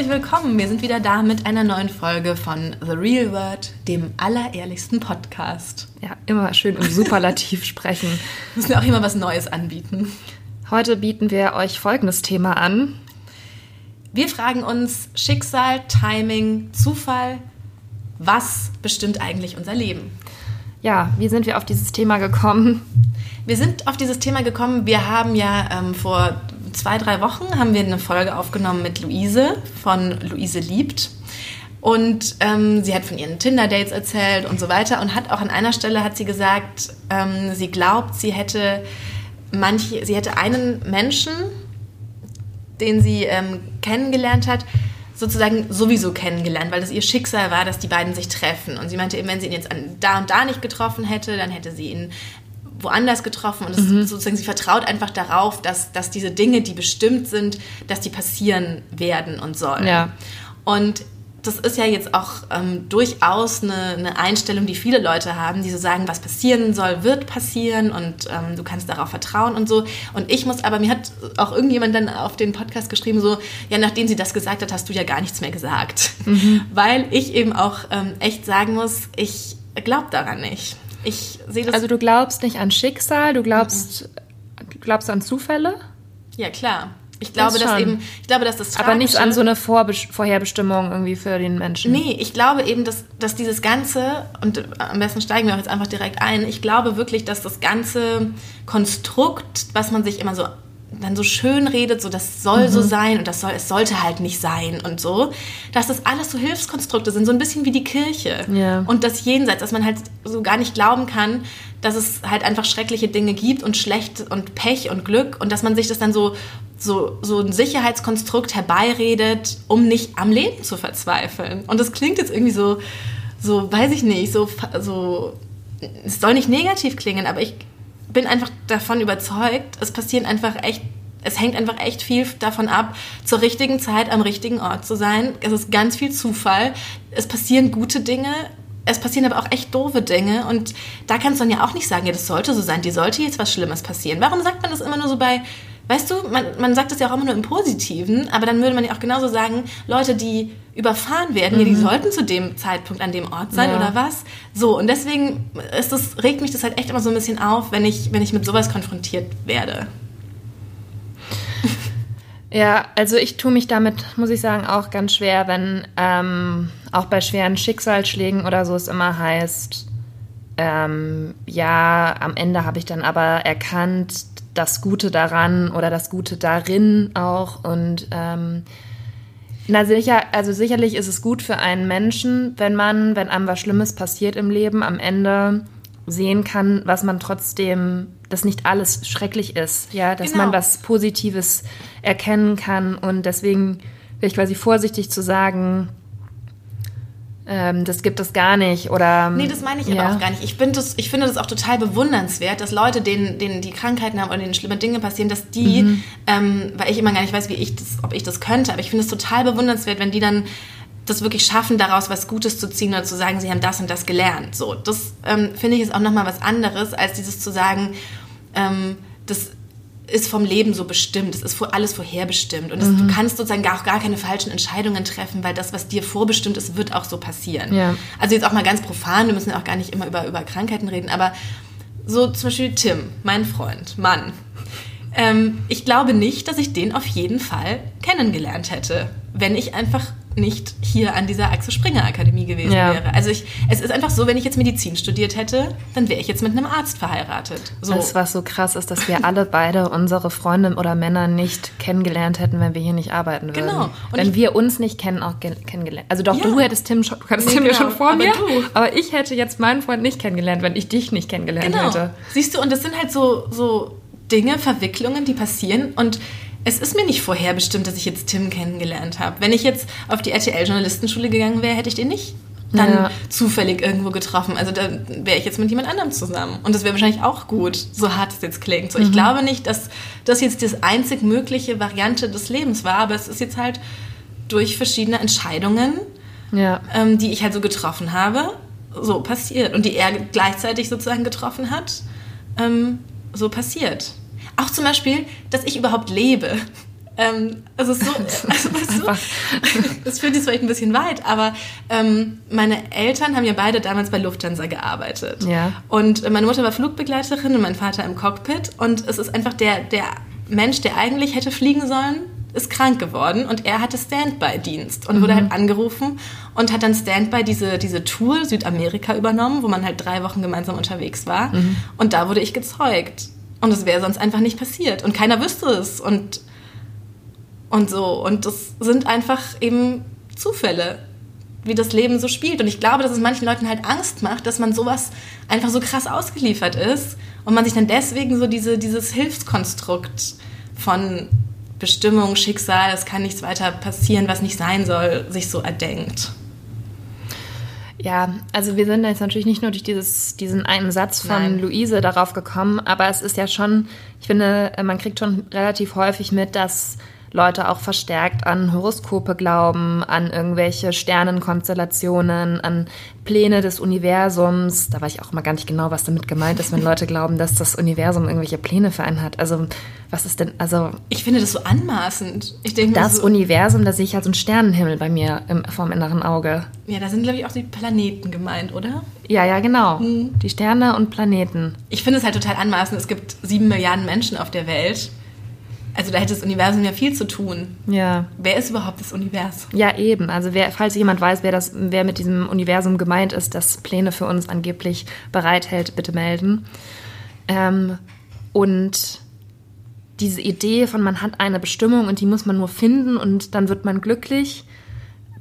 Herzlich willkommen. Wir sind wieder da mit einer neuen Folge von The Real Word, dem allerehrlichsten Podcast. Ja, immer schön im Superlativ sprechen. Wir müssen auch immer was Neues anbieten. Heute bieten wir euch folgendes Thema an. Wir fragen uns Schicksal, Timing, Zufall, was bestimmt eigentlich unser Leben? Ja, wie sind wir auf dieses Thema gekommen? Wir sind auf dieses Thema gekommen. Wir haben ja ähm, vor zwei, drei Wochen haben wir eine Folge aufgenommen mit Luise von Luise liebt. Und ähm, sie hat von ihren Tinder-Dates erzählt und so weiter und hat auch an einer Stelle hat sie gesagt, ähm, sie glaubt, sie hätte manche, sie hätte einen Menschen, den sie ähm, kennengelernt hat, sozusagen sowieso kennengelernt, weil das ihr Schicksal war, dass die beiden sich treffen. Und sie meinte, eben, wenn sie ihn jetzt an da und da nicht getroffen hätte, dann hätte sie ihn woanders getroffen und mhm. sozusagen sie vertraut einfach darauf, dass, dass diese Dinge, die bestimmt sind, dass die passieren werden und sollen. Ja. Und das ist ja jetzt auch ähm, durchaus eine, eine, Einstellung, die viele Leute haben, die so sagen, was passieren soll, wird passieren und ähm, du kannst darauf vertrauen und so. Und ich muss aber, mir hat auch irgendjemand dann auf den Podcast geschrieben, so, ja, nachdem sie das gesagt hat, hast du ja gar nichts mehr gesagt. Mhm. Weil ich eben auch ähm, echt sagen muss, ich glaube daran nicht. Ich sehe das. Also du glaubst nicht an Schicksal, du glaubst, mhm. du glaubst an Zufälle? Ja, klar. Ich glaube, das dass eben, ich glaube, dass das Aber nicht an so eine Vorherbestimmung irgendwie für den Menschen. Nee, ich glaube eben, dass, dass dieses Ganze, und am besten steigen wir auch jetzt einfach direkt ein, ich glaube wirklich, dass das ganze Konstrukt, was man sich immer so dann so schön redet, so das soll mhm. so sein und das soll, es sollte halt nicht sein und so, dass das alles so Hilfskonstrukte sind, so ein bisschen wie die Kirche. Ja. Und das Jenseits, dass man halt so gar nicht glauben kann, dass es halt einfach schreckliche Dinge gibt und schlecht und Pech und Glück und dass man sich das dann so, so, so ein Sicherheitskonstrukt herbeiredet, um nicht am Leben zu verzweifeln. Und das klingt jetzt irgendwie so, so, weiß ich nicht, so, so, es soll nicht negativ klingen, aber ich bin einfach davon überzeugt, es passieren einfach echt, es hängt einfach echt viel davon ab, zur richtigen Zeit am richtigen Ort zu sein. Es ist ganz viel Zufall. Es passieren gute Dinge. Es passieren aber auch echt doofe Dinge und da kannst du dann ja auch nicht sagen, ja, das sollte so sein, die sollte jetzt was Schlimmes passieren. Warum sagt man das immer nur so bei, Weißt du, man, man sagt das ja auch immer nur im Positiven, aber dann würde man ja auch genauso sagen, Leute, die überfahren werden, mhm. ja, die mhm. sollten zu dem Zeitpunkt an dem Ort sein ja. oder was. So, und deswegen ist das, regt mich das halt echt immer so ein bisschen auf, wenn ich, wenn ich mit sowas konfrontiert werde. Ja, also ich tue mich damit, muss ich sagen, auch ganz schwer, wenn ähm, auch bei schweren Schicksalsschlägen oder so es immer heißt, ähm, ja, am Ende habe ich dann aber erkannt, das Gute daran oder das Gute darin auch. Und ähm, na sicher, also sicherlich ist es gut für einen Menschen, wenn man, wenn einem was Schlimmes passiert im Leben, am Ende sehen kann, was man trotzdem, dass nicht alles schrecklich ist, ja, dass genau. man was Positives erkennen kann. Und deswegen wäre ich quasi vorsichtig zu sagen, ähm, das gibt es gar nicht oder nee das meine ich ja. aber auch gar nicht ich finde das ich finde das auch total bewundernswert dass Leute denen, denen die Krankheiten haben oder denen schlimme Dinge passieren dass die mhm. ähm, weil ich immer gar nicht weiß wie ich das ob ich das könnte aber ich finde es total bewundernswert wenn die dann das wirklich schaffen, daraus was Gutes zu ziehen oder zu sagen, sie haben das und das gelernt. So, das ähm, finde ich ist auch nochmal was anderes, als dieses zu sagen, ähm, das ist vom Leben so bestimmt, es ist alles vorherbestimmt und das, mhm. du kannst sozusagen auch gar keine falschen Entscheidungen treffen, weil das, was dir vorbestimmt ist, wird auch so passieren. Ja. Also jetzt auch mal ganz profan, wir müssen ja auch gar nicht immer über, über Krankheiten reden, aber so zum Beispiel Tim, mein Freund, Mann. Ähm, ich glaube nicht, dass ich den auf jeden Fall kennengelernt hätte, wenn ich einfach nicht hier an dieser Axel Springer Akademie gewesen ja. wäre. Also ich, es ist einfach so, wenn ich jetzt Medizin studiert hätte, dann wäre ich jetzt mit einem Arzt verheiratet. So. Das, was so krass ist, dass wir alle beide unsere Freunde oder Männer nicht kennengelernt hätten, wenn wir hier nicht arbeiten würden. Genau. Und wenn ich, wir uns nicht kennen, auch kennengelernt. Also doch, ja. du hättest Tim schon, du hattest nee, Tim genau. ja schon vor aber mir, du. aber ich hätte jetzt meinen Freund nicht kennengelernt, wenn ich dich nicht kennengelernt genau. hätte. Siehst du, und das sind halt so, so Dinge, Verwicklungen, die passieren und es ist mir nicht vorherbestimmt, dass ich jetzt Tim kennengelernt habe. Wenn ich jetzt auf die RTL-Journalistenschule gegangen wäre, hätte ich den nicht dann ja. zufällig irgendwo getroffen. Also da wäre ich jetzt mit jemand anderem zusammen. Und das wäre wahrscheinlich auch gut, so hart es jetzt klingt. So, mhm. Ich glaube nicht, dass das jetzt die einzig mögliche Variante des Lebens war, aber es ist jetzt halt durch verschiedene Entscheidungen, ja. ähm, die ich halt so getroffen habe, so passiert. Und die er gleichzeitig sozusagen getroffen hat, ähm, so passiert. Auch zum Beispiel, dass ich überhaupt lebe. Ähm, also so, also, weißt das führt jetzt vielleicht ein bisschen weit, aber ähm, meine Eltern haben ja beide damals bei Lufthansa gearbeitet. Ja. Und meine Mutter war Flugbegleiterin und mein Vater im Cockpit. Und es ist einfach der, der Mensch, der eigentlich hätte fliegen sollen, ist krank geworden und er hatte Standby-Dienst und mhm. wurde halt angerufen und hat dann Standby diese, diese Tour Südamerika übernommen, wo man halt drei Wochen gemeinsam unterwegs war. Mhm. Und da wurde ich gezeugt. Und es wäre sonst einfach nicht passiert. Und keiner wüsste es. Und, und so. Und das sind einfach eben Zufälle, wie das Leben so spielt. Und ich glaube, dass es manchen Leuten halt Angst macht, dass man sowas einfach so krass ausgeliefert ist und man sich dann deswegen so diese, dieses Hilfskonstrukt von Bestimmung, Schicksal, es kann nichts weiter passieren, was nicht sein soll, sich so erdenkt. Ja, also wir sind jetzt natürlich nicht nur durch dieses, diesen einen Satz von Nein. Luise darauf gekommen, aber es ist ja schon, ich finde, man kriegt schon relativ häufig mit, dass Leute auch verstärkt an Horoskope glauben, an irgendwelche Sternenkonstellationen, an Pläne des Universums. Da weiß ich auch mal gar nicht genau, was damit gemeint ist, wenn Leute glauben, dass das Universum irgendwelche Pläne für einen hat. Also, was ist denn, also. Ich finde das so anmaßend. Ich denke Das so, Universum, da sehe ich halt so einen Sternenhimmel bei mir im, vom inneren Auge. Ja, da sind, glaube ich, auch die Planeten gemeint, oder? Ja, ja, genau. Hm. Die Sterne und Planeten. Ich finde es halt total anmaßend. Es gibt sieben Milliarden Menschen auf der Welt. Also da hätte das Universum ja viel zu tun. Ja. Wer ist überhaupt das Universum? Ja, eben. Also wer, falls jemand weiß, wer, das, wer mit diesem Universum gemeint ist, das Pläne für uns angeblich bereithält, bitte melden. Ähm, und diese Idee von man hat eine Bestimmung und die muss man nur finden und dann wird man glücklich,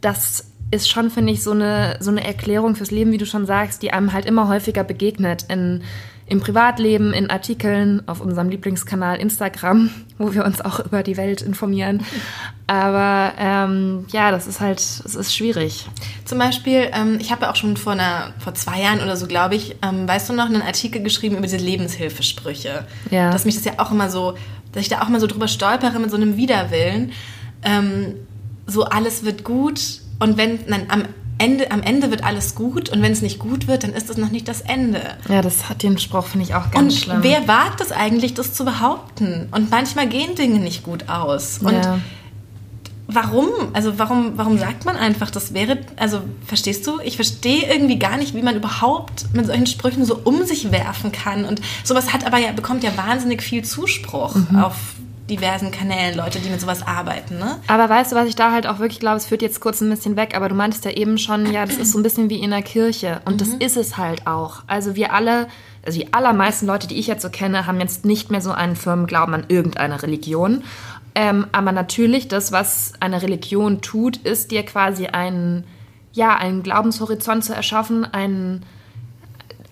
das ist schon, finde ich, so eine, so eine Erklärung fürs Leben, wie du schon sagst, die einem halt immer häufiger begegnet in im Privatleben, in Artikeln, auf unserem Lieblingskanal Instagram, wo wir uns auch über die Welt informieren. Aber ähm, ja, das ist halt, es ist schwierig. Zum Beispiel, ähm, ich habe ja auch schon vor, einer, vor zwei Jahren oder so, glaube ich, ähm, weißt du noch, einen Artikel geschrieben über diese Lebenshilfesprüche. Ja. Dass mich das ja auch immer so, dass ich da auch immer so drüber stolpere mit so einem Widerwillen. Ähm, so alles wird gut und wenn dann am Ende, am Ende wird alles gut und wenn es nicht gut wird, dann ist es noch nicht das Ende. Ja, das hat den Spruch, finde ich, auch ganz und schlimm. Wer wagt es eigentlich, das zu behaupten? Und manchmal gehen Dinge nicht gut aus. Und ja. warum? Also warum, warum sagt man einfach, das wäre, also verstehst du? Ich verstehe irgendwie gar nicht, wie man überhaupt mit solchen Sprüchen so um sich werfen kann. Und sowas hat aber ja, bekommt ja wahnsinnig viel Zuspruch mhm. auf diversen Kanälen Leute, die mit sowas arbeiten. Ne? Aber weißt du, was ich da halt auch wirklich glaube, es führt jetzt kurz ein bisschen weg, aber du meintest ja eben schon, ja, das ist so ein bisschen wie in der Kirche. Und mhm. das ist es halt auch. Also wir alle, also die allermeisten Leute, die ich jetzt so kenne, haben jetzt nicht mehr so einen firmen Glauben an irgendeine Religion. Ähm, aber natürlich, das, was eine Religion tut, ist dir quasi einen, ja, einen Glaubenshorizont zu erschaffen, einen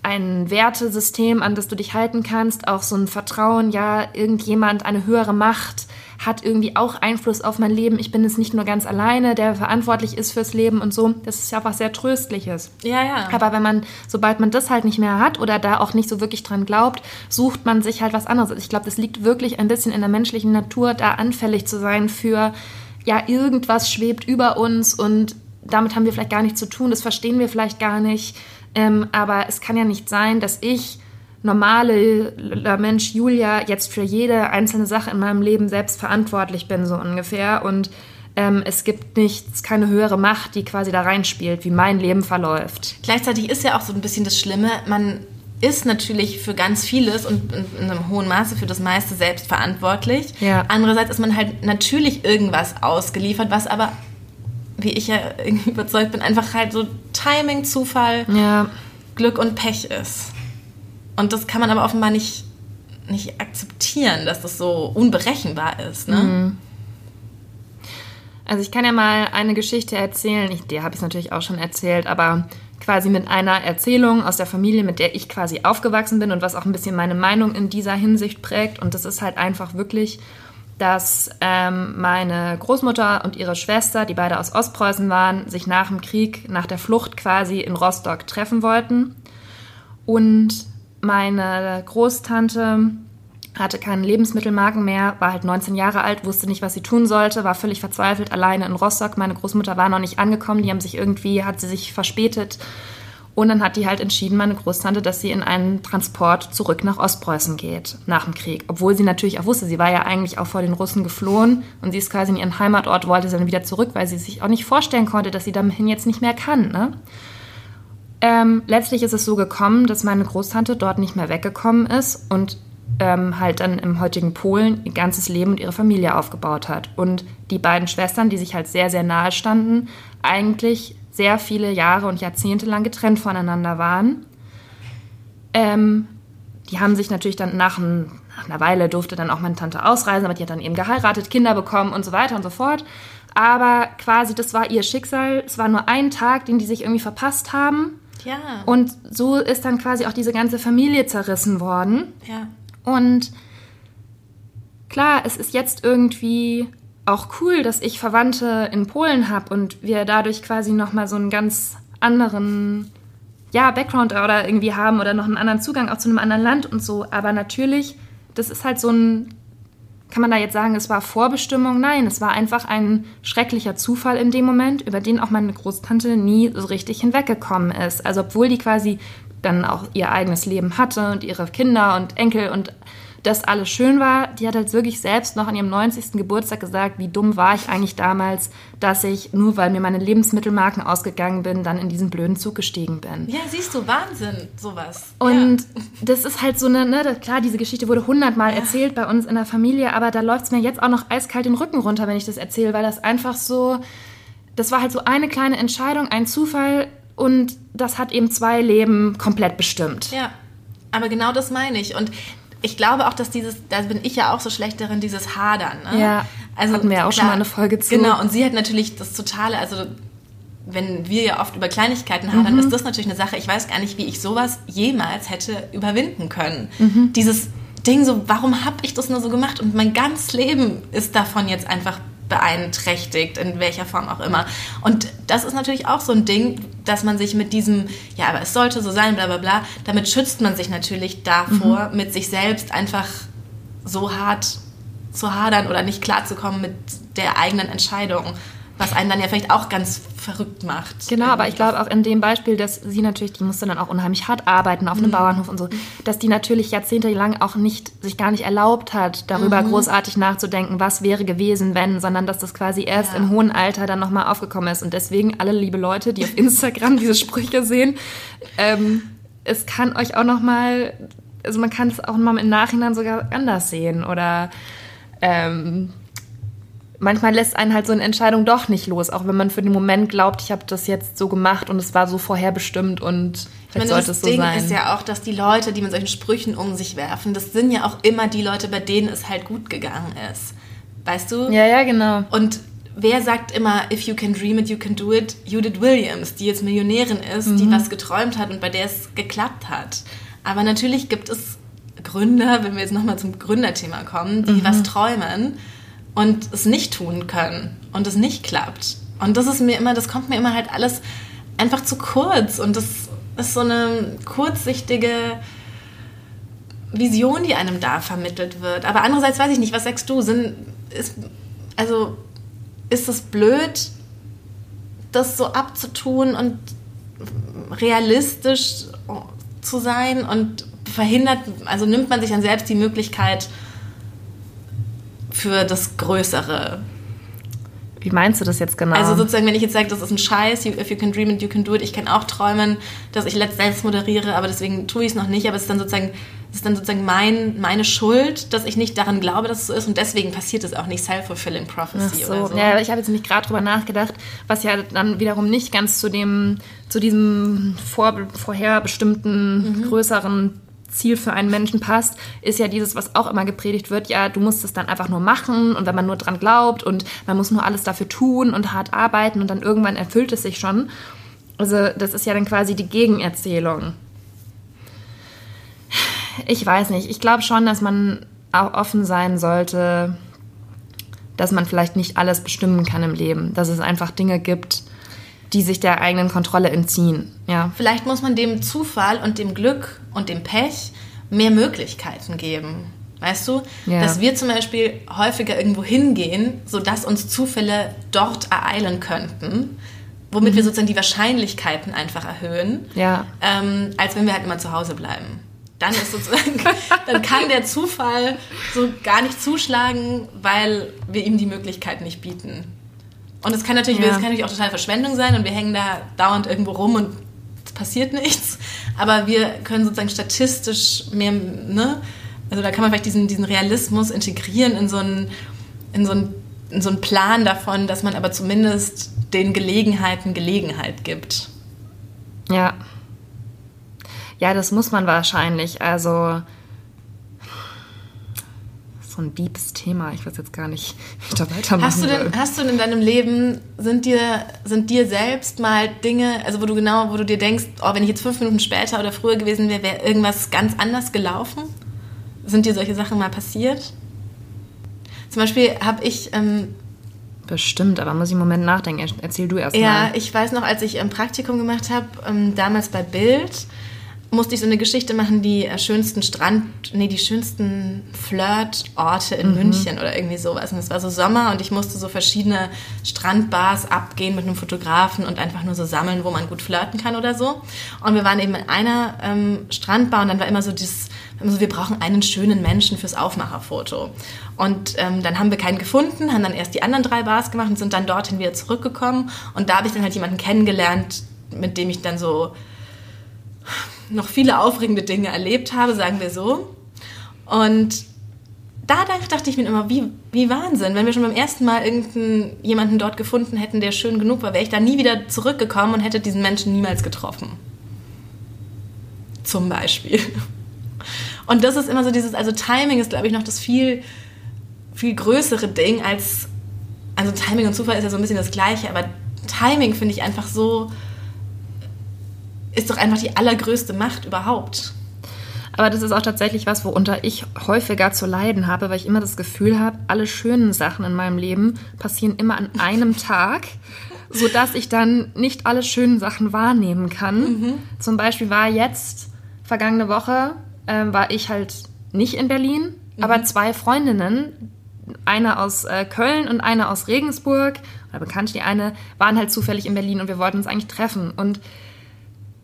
ein Wertesystem, an das du dich halten kannst, auch so ein Vertrauen, ja, irgendjemand, eine höhere Macht hat irgendwie auch Einfluss auf mein Leben. Ich bin es nicht nur ganz alleine, der verantwortlich ist fürs Leben und so. Das ist ja was sehr Tröstliches. Ja, ja. Aber wenn man, sobald man das halt nicht mehr hat oder da auch nicht so wirklich dran glaubt, sucht man sich halt was anderes. Ich glaube, das liegt wirklich ein bisschen in der menschlichen Natur, da anfällig zu sein für, ja, irgendwas schwebt über uns und damit haben wir vielleicht gar nichts zu tun, das verstehen wir vielleicht gar nicht. Ähm, aber es kann ja nicht sein, dass ich, normale Mensch Julia, jetzt für jede einzelne Sache in meinem Leben selbst verantwortlich bin, so ungefähr. Und ähm, es gibt nichts, keine höhere Macht, die quasi da reinspielt, wie mein Leben verläuft. Gleichzeitig ist ja auch so ein bisschen das Schlimme, man ist natürlich für ganz vieles und in einem hohen Maße für das meiste selbst verantwortlich. Ja. Andererseits ist man halt natürlich irgendwas ausgeliefert, was aber wie ich ja irgendwie überzeugt bin, einfach halt so Timing, Zufall, ja. Glück und Pech ist. Und das kann man aber offenbar nicht, nicht akzeptieren, dass das so unberechenbar ist. Ne? Mhm. Also ich kann ja mal eine Geschichte erzählen, ich, die habe ich natürlich auch schon erzählt, aber quasi mit einer Erzählung aus der Familie, mit der ich quasi aufgewachsen bin und was auch ein bisschen meine Meinung in dieser Hinsicht prägt. Und das ist halt einfach wirklich dass ähm, meine Großmutter und ihre Schwester, die beide aus Ostpreußen waren, sich nach dem Krieg, nach der Flucht quasi in Rostock treffen wollten. Und meine Großtante hatte keine Lebensmittelmarken mehr, war halt 19 Jahre alt, wusste nicht, was sie tun sollte, war völlig verzweifelt, alleine in Rostock. Meine Großmutter war noch nicht angekommen, die haben sich irgendwie, hat sie sich verspätet Und dann hat die halt entschieden, meine Großtante, dass sie in einen Transport zurück nach Ostpreußen geht, nach dem Krieg. Obwohl sie natürlich auch wusste, sie war ja eigentlich auch vor den Russen geflohen und sie ist quasi in ihren Heimatort, wollte dann wieder zurück, weil sie sich auch nicht vorstellen konnte, dass sie dahin jetzt nicht mehr kann. Ne? Ähm, letztlich ist es so gekommen, dass meine Großtante dort nicht mehr weggekommen ist und ähm, halt dann im heutigen Polen ihr ganzes Leben und ihre Familie aufgebaut hat. Und die beiden Schwestern, die sich halt sehr, sehr nahe standen, eigentlich sehr viele Jahre und Jahrzehnte lang getrennt voneinander waren. Ähm, die haben sich natürlich dann nach, ein, nach, einer Weile durfte dann auch meine Tante ausreisen, aber die hat dann eben geheiratet, Kinder bekommen und so weiter und so fort. Aber quasi, das war ihr Schicksal. Es war nur ein Tag, den die sich irgendwie verpasst haben. Ja. Und so ist dann quasi auch diese ganze Familie zerrissen worden. Ja. Und klar, es ist jetzt irgendwie auch cool, dass ich Verwandte in Polen habe und wir dadurch quasi nochmal so einen ganz anderen ja, Background oder irgendwie haben oder noch einen anderen Zugang auch zu einem anderen Land und so. Aber natürlich, das ist halt so ein, kann man da jetzt sagen, es war Vorbestimmung? Nein, es war einfach ein schrecklicher Zufall in dem Moment, über den auch meine Großtante nie so richtig hinweggekommen ist. Also obwohl die quasi dann auch ihr eigenes Leben hatte und ihre Kinder und Enkel und das alles schön war. Die hat halt wirklich selbst noch an ihrem 90. Geburtstag gesagt, wie dumm war ich eigentlich damals, dass ich, nur weil mir meine Lebensmittelmarken ausgegangen bin, dann in diesen blöden Zug gestiegen bin. Ja, siehst du, Wahnsinn, sowas. Und ja. das ist halt so eine, ne, klar, diese Geschichte wurde hundertmal ja. erzählt bei uns in der Familie, aber da läuft es mir jetzt auch noch eiskalt den Rücken runter, wenn ich das erzähle, weil das einfach so, das war halt so eine kleine Entscheidung, ein Zufall, und das hat eben zwei Leben komplett bestimmt. Ja, aber genau das meine ich. Und ich glaube auch, dass dieses, da bin ich ja auch so schlecht darin, dieses Hadern. Ne? Ja, also hatten wir ja auch klar, schon mal eine Folge zu. Genau, und sie hat natürlich das Totale, also wenn wir ja oft über Kleinigkeiten hadern, mhm. ist das natürlich eine Sache, ich weiß gar nicht, wie ich sowas jemals hätte überwinden können. Mhm. Dieses Ding so, warum habe ich das nur so gemacht? Und mein ganzes Leben ist davon jetzt einfach beeinträchtigt, in welcher Form auch immer. Und das ist natürlich auch so ein Ding, dass man sich mit diesem, ja, aber es sollte so sein, bla bla bla, damit schützt man sich natürlich davor, mhm. mit sich selbst einfach so hart zu hadern oder nicht klarzukommen mit der eigenen Entscheidung was einen dann ja vielleicht auch ganz verrückt macht. Genau, aber ich glaube auch in dem Beispiel, dass sie natürlich, die musste dann auch unheimlich hart arbeiten auf einem mhm. Bauernhof und so, dass die natürlich jahrzehntelang auch nicht, sich gar nicht erlaubt hat, darüber mhm. großartig nachzudenken, was wäre gewesen, wenn, sondern dass das quasi erst ja. im hohen Alter dann nochmal aufgekommen ist. Und deswegen alle liebe Leute, die auf Instagram diese Sprüche sehen, ähm, es kann euch auch nochmal, also man kann es auch nochmal im Nachhinein sogar anders sehen oder ähm, manchmal lässt einen halt so eine Entscheidung doch nicht los, auch wenn man für den Moment glaubt, ich habe das jetzt so gemacht und es war so vorherbestimmt und ich meine, sollte es so Ding sein. ist ja auch, dass die Leute, die mit solchen Sprüchen um sich werfen, das sind ja auch immer die Leute, bei denen es halt gut gegangen ist. Weißt du? Ja, ja, genau. Und wer sagt immer, if you can dream it, you can do it? Judith Williams, die jetzt Millionärin ist, mhm. die was geträumt hat und bei der es geklappt hat. Aber natürlich gibt es Gründer, wenn wir jetzt nochmal zum Gründerthema kommen, die mhm. was träumen und es nicht tun können und es nicht klappt. Und das ist mir immer, das kommt mir immer halt alles einfach zu kurz und das ist so eine kurzsichtige Vision, die einem da vermittelt wird. Aber andererseits weiß ich nicht, was sagst du? Sind, ist, also ist es blöd, das so abzutun und realistisch zu sein und verhindert, also nimmt man sich dann selbst die Möglichkeit, für das Größere. Wie meinst du das jetzt genau? Also sozusagen, wenn ich jetzt sage, das ist ein Scheiß, if you can dream it, you can do it. Ich kann auch träumen, dass ich selbst moderiere, aber deswegen tue ich es noch nicht. Aber es ist dann sozusagen, es ist dann sozusagen mein, meine Schuld, dass ich nicht daran glaube, dass es so ist. Und deswegen passiert es auch nicht self-fulfilling prophecy so. oder so. Ja, ich habe jetzt nämlich gerade drüber nachgedacht, was ja dann wiederum nicht ganz zu dem, zu diesem vor, vorherbestimmten mhm. größeren Ziel für einen Menschen passt, ist ja dieses, was auch immer gepredigt wird, ja, du musst es dann einfach nur machen und wenn man nur dran glaubt und man muss nur alles dafür tun und hart arbeiten und dann irgendwann erfüllt es sich schon. Also das ist ja dann quasi die Gegenerzählung. Ich weiß nicht, ich glaube schon, dass man auch offen sein sollte, dass man vielleicht nicht alles bestimmen kann im Leben, dass es einfach Dinge gibt, die sich der eigenen Kontrolle entziehen. Ja. Vielleicht muss man dem Zufall und dem Glück und dem Pech mehr Möglichkeiten geben. Weißt du, ja. dass wir zum Beispiel häufiger irgendwo hingehen, sodass uns Zufälle dort ereilen könnten womit wir sozusagen die Wahrscheinlichkeiten einfach erhöhen, Ja. ähm, als wenn wir halt immer zu Hause bleiben. Dann ist sozusagen, dann kann der Zufall so gar nicht zuschlagen, weil wir ihm die Möglichkeit nicht bieten. Und es kann natürlich, Ja. es kann natürlich auch total Verschwendung sein und wir hängen da dauernd irgendwo rum und es passiert nichts. Aber wir können sozusagen statistisch mehr, ne? Also da kann man vielleicht diesen, diesen Realismus integrieren in so einen, in so einen, in so einen Plan davon, dass man aber zumindest den Gelegenheiten Gelegenheit gibt. Ja. Ja, das muss man wahrscheinlich. Also so ein deepes Thema. Ich weiß jetzt gar nicht, wie ich da weitermachen Hast du, soll. denn, hast du denn in deinem Leben, sind dir, sind dir selbst mal Dinge, also wo du genau, wo du dir denkst, oh, wenn ich jetzt fünf Minuten später oder früher gewesen wäre, wäre irgendwas ganz anders gelaufen? Sind dir solche Sachen mal passiert? Zum Beispiel habe ich, ähm, Bestimmt, aber muss ich einen Moment nachdenken. Er- Erzähl du erst ja, mal. ich weiß noch, als ich ein Praktikum gemacht habe, ähm, damals bei Bild, musste ich so eine Geschichte machen, die äh, schönsten Strand, nee, die schönsten Flirtorte in München oder irgendwie sowas. Und es war so Sommer und ich musste so verschiedene Strandbars abgehen mit einem Fotografen und einfach nur so sammeln, wo man gut flirten kann oder so. Und wir waren eben in einer ähm, Strandbar und dann war immer so dieses, immer so, wir brauchen einen schönen Menschen fürs Aufmacherfoto. Und ähm, dann haben wir keinen gefunden, haben dann erst die anderen drei Bars gemacht und sind dann dorthin wieder zurückgekommen. Und da habe ich dann halt jemanden kennengelernt, mit dem ich dann so noch viele aufregende Dinge erlebt habe, sagen wir so. Und da dachte ich mir immer, wie, wie Wahnsinn, wenn wir schon beim ersten Mal jemanden dort gefunden hätten, der schön genug war, wäre ich da nie wieder zurückgekommen und hätte diesen Menschen niemals getroffen. Zum Beispiel. Und das ist immer so dieses, also Timing ist, glaube ich, noch das viel, viel größere Ding als, also Timing und Zufall ist ja so ein bisschen das Gleiche, aber Timing finde ich einfach so, ist doch einfach die allergrößte Macht überhaupt. Aber das ist auch tatsächlich was, worunter ich häufiger zu leiden habe, weil ich immer das Gefühl habe, alle schönen Sachen in meinem Leben passieren immer an einem Tag, sodass ich dann nicht alle schönen Sachen wahrnehmen kann. Zum Beispiel war jetzt, vergangene Woche, ähm, war ich halt nicht in Berlin, aber zwei Freundinnen, eine aus äh, Köln und eine aus Regensburg, oder bekannt die eine, waren halt zufällig in Berlin und wir wollten uns eigentlich treffen. Und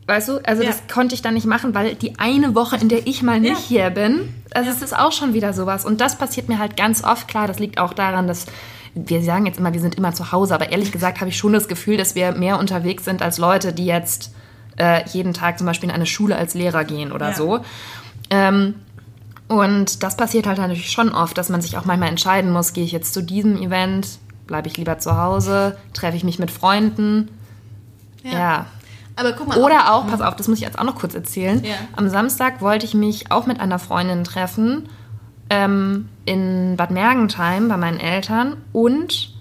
Weißt du, also Ja. das konnte ich dann nicht machen, weil die eine Woche, in der ich mal nicht Ja. hier bin, also es ist auch schon wieder sowas. Und das passiert mir halt ganz oft. Klar, das liegt auch daran, dass wir sagen jetzt immer, wir sind immer zu Hause, aber ehrlich gesagt habe ich schon das Gefühl, dass wir mehr unterwegs sind als Leute, die jetzt äh, jeden Tag zum Beispiel in eine Schule als Lehrer gehen oder Ja. so. Ähm, und das passiert halt natürlich schon oft, dass man sich auch manchmal entscheiden muss, gehe ich jetzt zu diesem Event, bleibe ich lieber zu Hause, treffe ich mich mit Freunden. ja. Aber guck mal. Oder auch, pass auf, das muss ich jetzt auch noch kurz erzählen. Ja. Am Samstag wollte ich mich auch mit einer Freundin treffen ähm, in Bad Mergentheim bei meinen Eltern und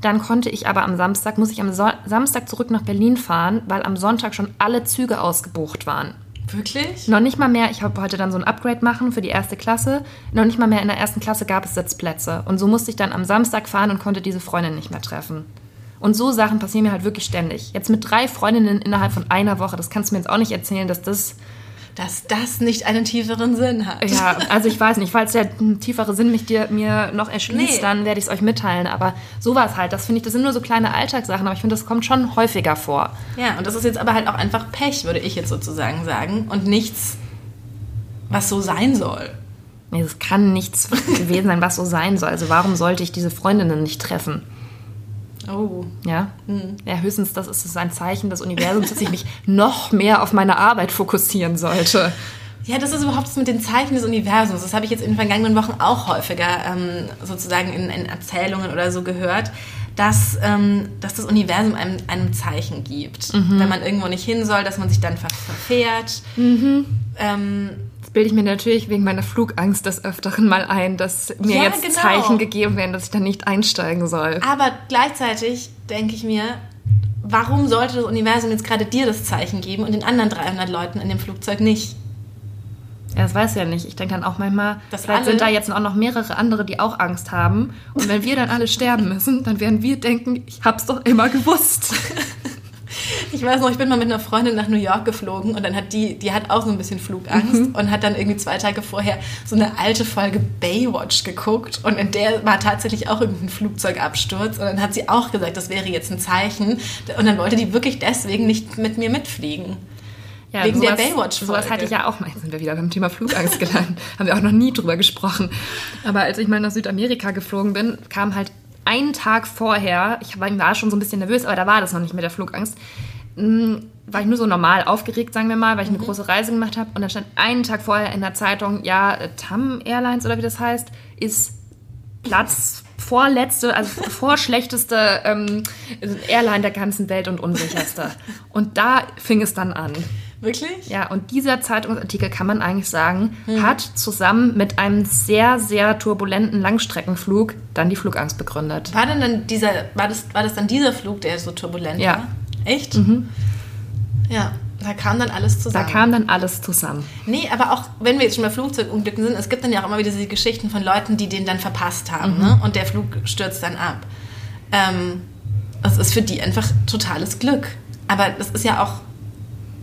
dann konnte ich aber am Samstag, muss ich am so Samstag zurück nach Berlin fahren, weil am Sonntag schon alle Züge ausgebucht waren. Wirklich? Noch nicht mal mehr, ich habe heute dann so ein Upgrade machen für die erste Klasse. Noch nicht mal mehr in der ersten Klasse gab es Sitzplätze. Und so musste ich dann am Samstag fahren und konnte diese Freundin nicht mehr treffen. Und so Sachen passieren mir halt wirklich ständig. Jetzt mit drei Freundinnen innerhalb von einer Woche, das kannst du mir jetzt auch nicht erzählen, dass das, Dass das nicht einen tieferen Sinn hat. ja, also ich weiß nicht, falls der tiefere Sinn mich dir, mir noch erschließt, Nee. dann werde ich es euch mitteilen. Aber sowas halt, das finde ich, das sind nur so kleine Alltagssachen, aber ich finde, das kommt schon häufiger vor. Ja, und das ist jetzt aber halt auch einfach Pech, würde ich jetzt sozusagen sagen. Und nichts, was so sein soll. Nee, es kann nichts gewesen sein, was so sein soll. Also warum sollte ich diese Freundinnen nicht treffen? Oh. Ja? ja, höchstens das ist ein Zeichen des Universums, dass ich mich noch mehr auf meine Arbeit fokussieren sollte. Ja, das ist überhaupt das mit den Zeichen des Universums. Das habe ich jetzt in den vergangenen Wochen auch häufiger ähm, sozusagen in, in Erzählungen oder so gehört, dass, ähm, dass das Universum einem, einem Zeichen gibt. Wenn man irgendwo nicht hin soll, dass man sich dann ver verfährt. Ähm, Das bilde ich mir natürlich wegen meiner Flugangst des Öfteren mal ein, dass mir Ja, jetzt genau. Zeichen gegeben werden, dass ich dann nicht einsteigen soll. aber gleichzeitig denke ich mir, warum sollte das Universum jetzt gerade dir das Zeichen geben und den anderen 300 Leuten in dem Flugzeug nicht? Ja, das weiß ich ja nicht. Ich denke dann auch manchmal, Dass vielleicht sind da jetzt auch noch mehrere andere, die auch Angst haben. Und wenn wir dann alle sterben müssen, dann werden wir denken, ich hab's doch immer gewusst. Ich weiß noch, ich bin mal mit einer Freundin nach New York geflogen und dann hat die, die hat auch so ein bisschen Flugangst mhm. und hat dann irgendwie zwei Tage vorher so eine alte Folge Baywatch geguckt und in der war tatsächlich auch irgendein Flugzeugabsturz und dann hat sie auch gesagt, das wäre jetzt ein Zeichen und dann wollte die wirklich deswegen nicht mit mir mitfliegen. Ja, Wegen sowas, der Baywatch-Folge. Sowas hatte ich ja auch mal. Jetzt sind wir wieder beim Thema Flugangst gelandet. Haben wir auch noch nie drüber gesprochen. Aber als ich mal nach Südamerika geflogen bin, kam halt einen Tag vorher, ich war schon so ein bisschen nervös, aber da war das noch nicht mit der Flugangst, hm, war ich nur so normal aufgeregt, sagen wir mal, weil ich eine mhm. große Reise gemacht habe. Und dann stand einen Tag vorher in der Zeitung, ja, TAM Airlines oder wie das heißt, ist Platz vorletzte, also vorschlechteste ähm, Airline der ganzen Welt und unsicherste. Und da fing es dann an. Wirklich? Ja, und dieser Zeitungsartikel kann man eigentlich sagen, hm. hat zusammen mit einem sehr, sehr turbulenten Langstreckenflug dann die Flugangst begründet. War denn dann dieser, war das, war das dann dieser Flug, der so turbulent ja. war? Echt? Mhm. Ja, da kam dann alles zusammen. Da kam dann alles zusammen. Nee, aber auch wenn wir jetzt schon bei Flugzeugunglücken sind, es gibt dann ja auch immer wieder diese Geschichten von Leuten, die den dann verpasst haben mhm. ne? und der Flug stürzt dann ab. Ähm, das ist für die einfach totales Glück. Aber das ist ja auch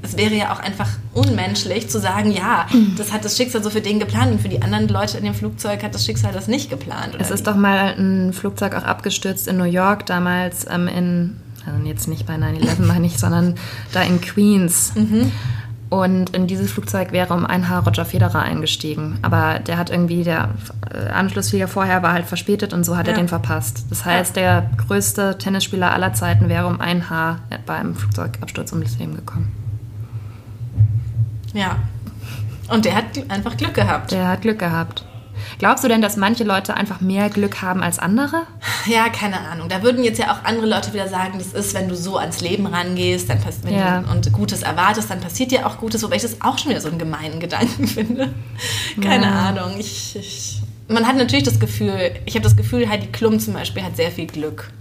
es wäre ja auch einfach unmenschlich zu sagen, ja, das hat das Schicksal so für den geplant und für die anderen Leute in dem Flugzeug hat das Schicksal das nicht geplant. es ist wie? doch mal ein Flugzeug auch abgestürzt in New York damals ähm, in, also jetzt nicht bei 9-11 meine ich, sondern da in Queens. Mhm. Und in dieses Flugzeug wäre um ein Haar Roger Federer eingestiegen. Aber der hat irgendwie, der äh, Anschlussflieger vorher war halt verspätet und so hat ja. er den verpasst. Das heißt, der größte Tennisspieler aller Zeiten wäre um ein Haar beim Flugzeugabsturz ums Leben gekommen. Ja. Und der hat einfach Glück gehabt. Der hat Glück gehabt. Glaubst du denn, dass manche Leute einfach mehr Glück haben als andere? Ja, keine Ahnung. Da würden jetzt ja auch andere Leute wieder sagen, das ist, wenn du so ans Leben rangehst dann wenn ja. du, und Gutes erwartest, dann passiert dir auch Gutes, wobei ich das auch schon wieder so einen gemeinen Gedanken finde. Keine ja. Ahnung. Ich, ich, man hat natürlich das Gefühl, ich habe das Gefühl, Heidi Klum zum Beispiel hat sehr viel Glück.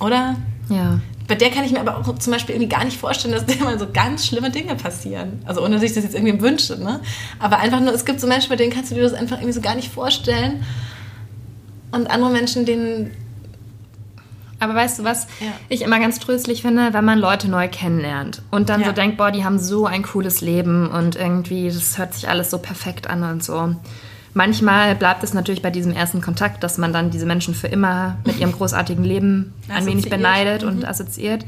Oder? Ja bei der kann ich mir aber auch zum Beispiel irgendwie gar nicht vorstellen, dass der mal so ganz schlimme Dinge passieren. Also ohne dass ich das jetzt irgendwie wünsche, ne? Aber einfach nur, es gibt so Menschen, bei denen kannst du dir das einfach irgendwie so gar nicht vorstellen. Und andere Menschen, denen. Aber weißt du, was ja. ich immer ganz tröstlich finde, wenn man Leute neu kennenlernt und dann ja. so denkt, boah, die haben so ein cooles Leben und irgendwie, das hört sich alles so perfekt an und so. Manchmal bleibt es natürlich bei diesem ersten Kontakt, dass man dann diese Menschen für immer mit ihrem großartigen Leben ein wenig beneidet mhm. und assoziiert.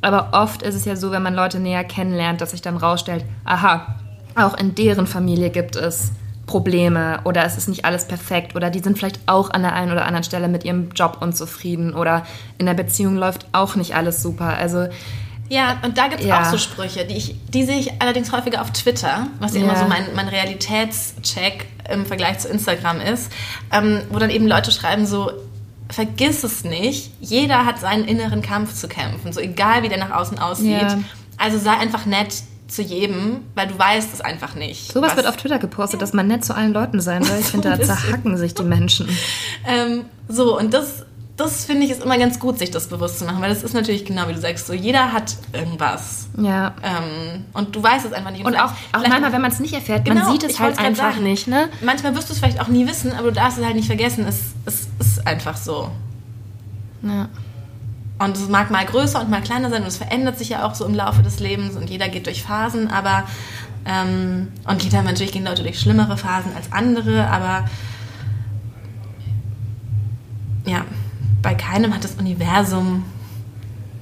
Aber oft ist es ja so, wenn man Leute näher kennenlernt, dass sich dann rausstellt, aha, auch in deren Familie gibt es Probleme oder es ist nicht alles perfekt oder die sind vielleicht auch an der einen oder anderen Stelle mit ihrem Job unzufrieden oder in der Beziehung läuft auch nicht alles super. Also ja, und da gibt es ja. auch so Sprüche, die, ich, die sehe ich allerdings häufiger auf Twitter, was ja. immer so mein, mein Realitätscheck im Vergleich zu Instagram ist, ähm, wo dann eben Leute schreiben so, vergiss es nicht, jeder hat seinen inneren Kampf zu kämpfen, so egal wie der nach außen aussieht. Ja. Also sei einfach nett zu jedem, weil du weißt es einfach nicht. Sowas wird auf Twitter gepostet, dass man nett zu allen Leuten sein soll. Ich finde, da zerhacken sich die Menschen. Ähm, so, und das das finde ich ist immer ganz gut, sich das bewusst zu machen, weil das ist natürlich genau wie du sagst, so jeder hat irgendwas. Ja. Ähm, und du weißt es einfach nicht. Und, und auch, auch manchmal, wenn man es nicht erfährt, genau, man sieht es halt einfach sagen, nicht. Ne? Manchmal wirst du es vielleicht auch nie wissen, aber du darfst es halt nicht vergessen. Es, es ist einfach so. Ja. Und es mag mal größer und mal kleiner sein und es verändert sich ja auch so im Laufe des Lebens und jeder geht durch Phasen, aber ähm, und jeder natürlich gehen Leute durch schlimmere Phasen als andere, aber ja, bei keinem hat das Universum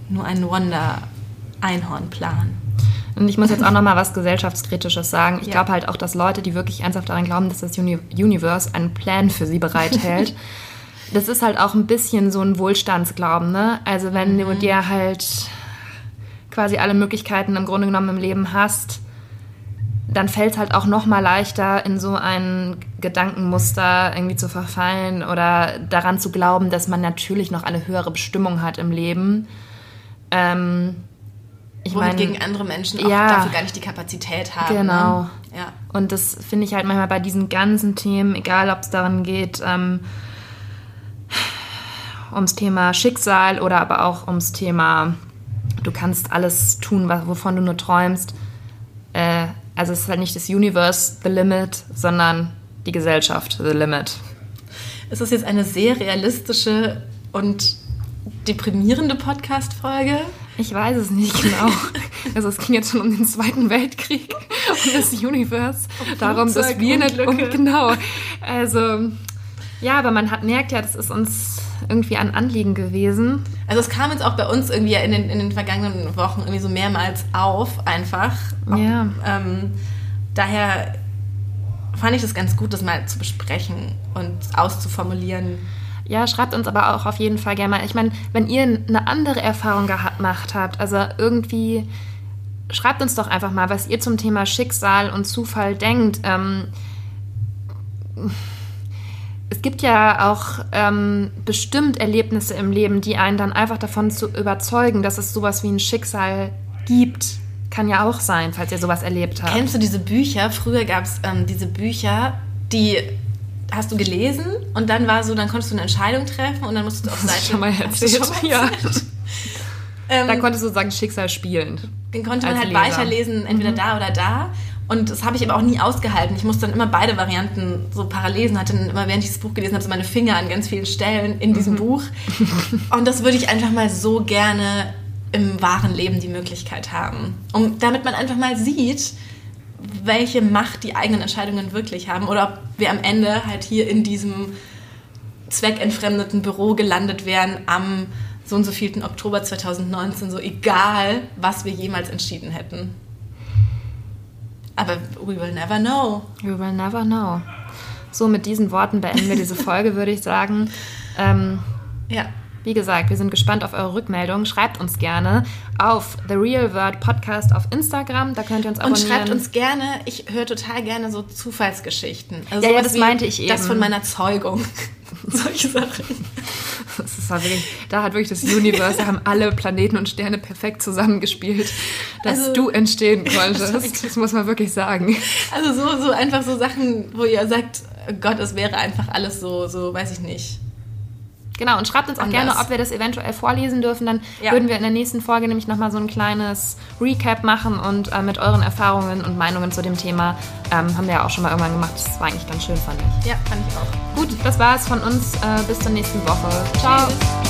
nur einen Wonder-Einhorn-Plan. Und ich muss jetzt auch noch mal was gesellschaftskritisches sagen. Ich ja. glaube halt auch, dass Leute, die wirklich ernsthaft daran glauben, dass das Uni Universe einen Plan für sie bereithält, das ist halt auch ein bisschen so ein Wohlstandsglauben, ne? Also wenn mhm. du dir halt quasi alle Möglichkeiten im Grunde genommen im Leben hast, dann fällt es halt auch noch mal leichter, in so ein Gedankenmuster irgendwie zu verfallen oder daran zu glauben, dass man natürlich noch eine höhere Bestimmung hat im Leben. Ähm, ich meine, gegen andere Menschen auch ja, dafür gar nicht die Kapazität haben. Ne? Genau. Ja. Und das finde ich halt manchmal bei diesen ganzen Themen, egal ob es daran geht, ähm, ums Thema Schicksal oder aber auch ums Thema, du kannst alles tun, wovon du nur träumst. Äh, also es ist halt nicht das Universe the limit, sondern die Gesellschaft the limit. Es ist jetzt eine sehr realistische und deprimierende Podcast-Folge. Ich weiß es nicht genau. Also es ging jetzt schon um den Zweiten Weltkrieg und das Universe. Um darum, dass wir nicht um, genau. Also ja, aber man hat merkt ja, das ist uns irgendwie ein Anliegen gewesen. Also es kam jetzt auch bei uns irgendwie in den, in den vergangenen Wochen irgendwie so mehrmals auf, einfach. Ja. Ähm, daher fand ich das ganz gut, das mal zu besprechen und auszuformulieren. Ja, schreibt uns aber auch auf jeden Fall gerne mal. Ich meine, wenn ihr eine andere Erfahrung gemacht habt, also irgendwie schreibt uns doch einfach mal, was ihr zum Thema Schicksal und Zufall denkt. Ähm, es gibt ja auch ähm, bestimmt Erlebnisse im Leben, die einen dann einfach davon zu überzeugen, dass es sowas wie ein Schicksal gibt. Kann ja auch sein, falls ihr sowas erlebt habt. Kennst du diese Bücher? Früher gab es ähm, diese Bücher, die hast du gelesen und dann war so, dann konntest du eine Entscheidung treffen und dann musstest du auf Seite. schon mal erzählt. Schon mal ja. ähm, da konntest du sagen Schicksal spielen. Den konnte man halt Leser. weiterlesen, entweder mhm. da oder da. Und das habe ich aber auch nie ausgehalten. Ich musste dann immer beide Varianten so parallel lesen, hatte dann immer, während ich das Buch gelesen habe, so meine Finger an ganz vielen Stellen in diesem mhm. Buch. Und das würde ich einfach mal so gerne im wahren Leben die Möglichkeit haben. Um, damit man einfach mal sieht, welche Macht die eigenen Entscheidungen wirklich haben oder ob wir am Ende halt hier in diesem zweckentfremdeten Büro gelandet wären am so und so vielten Oktober 2019, so egal, was wir jemals entschieden hätten. Aber we will never know. We will never know. So, mit diesen Worten beenden wir diese Folge, würde ich sagen. Ähm, ja. Wie gesagt, wir sind gespannt auf eure Rückmeldungen. Schreibt uns gerne auf The Real World Podcast auf Instagram. Da könnt ihr uns abonnieren. Und schreibt uns gerne, ich höre total gerne so Zufallsgeschichten. Also ja, ja, das meinte ich eben. Das von meiner Zeugung. Solche Sachen. Das ist wirklich, da hat wirklich das Universe, da haben alle Planeten und Sterne perfekt zusammengespielt, dass also, du entstehen konntest. Das muss man wirklich sagen. Also so, so einfach so Sachen, wo ihr sagt, Gott, es wäre einfach alles so, so, weiß ich nicht Genau, und schreibt uns auch Anders. gerne, ob wir das eventuell vorlesen dürfen. Dann ja. würden wir in der nächsten Folge nämlich nochmal so ein kleines Recap machen und äh, mit euren Erfahrungen und Meinungen zu dem Thema ähm, haben wir ja auch schon mal irgendwann gemacht. Das war eigentlich ganz schön, fand ich. Ja, fand ich auch. Gut, das war es von uns. Äh, bis zur nächsten Woche. Ciao. Tschüss.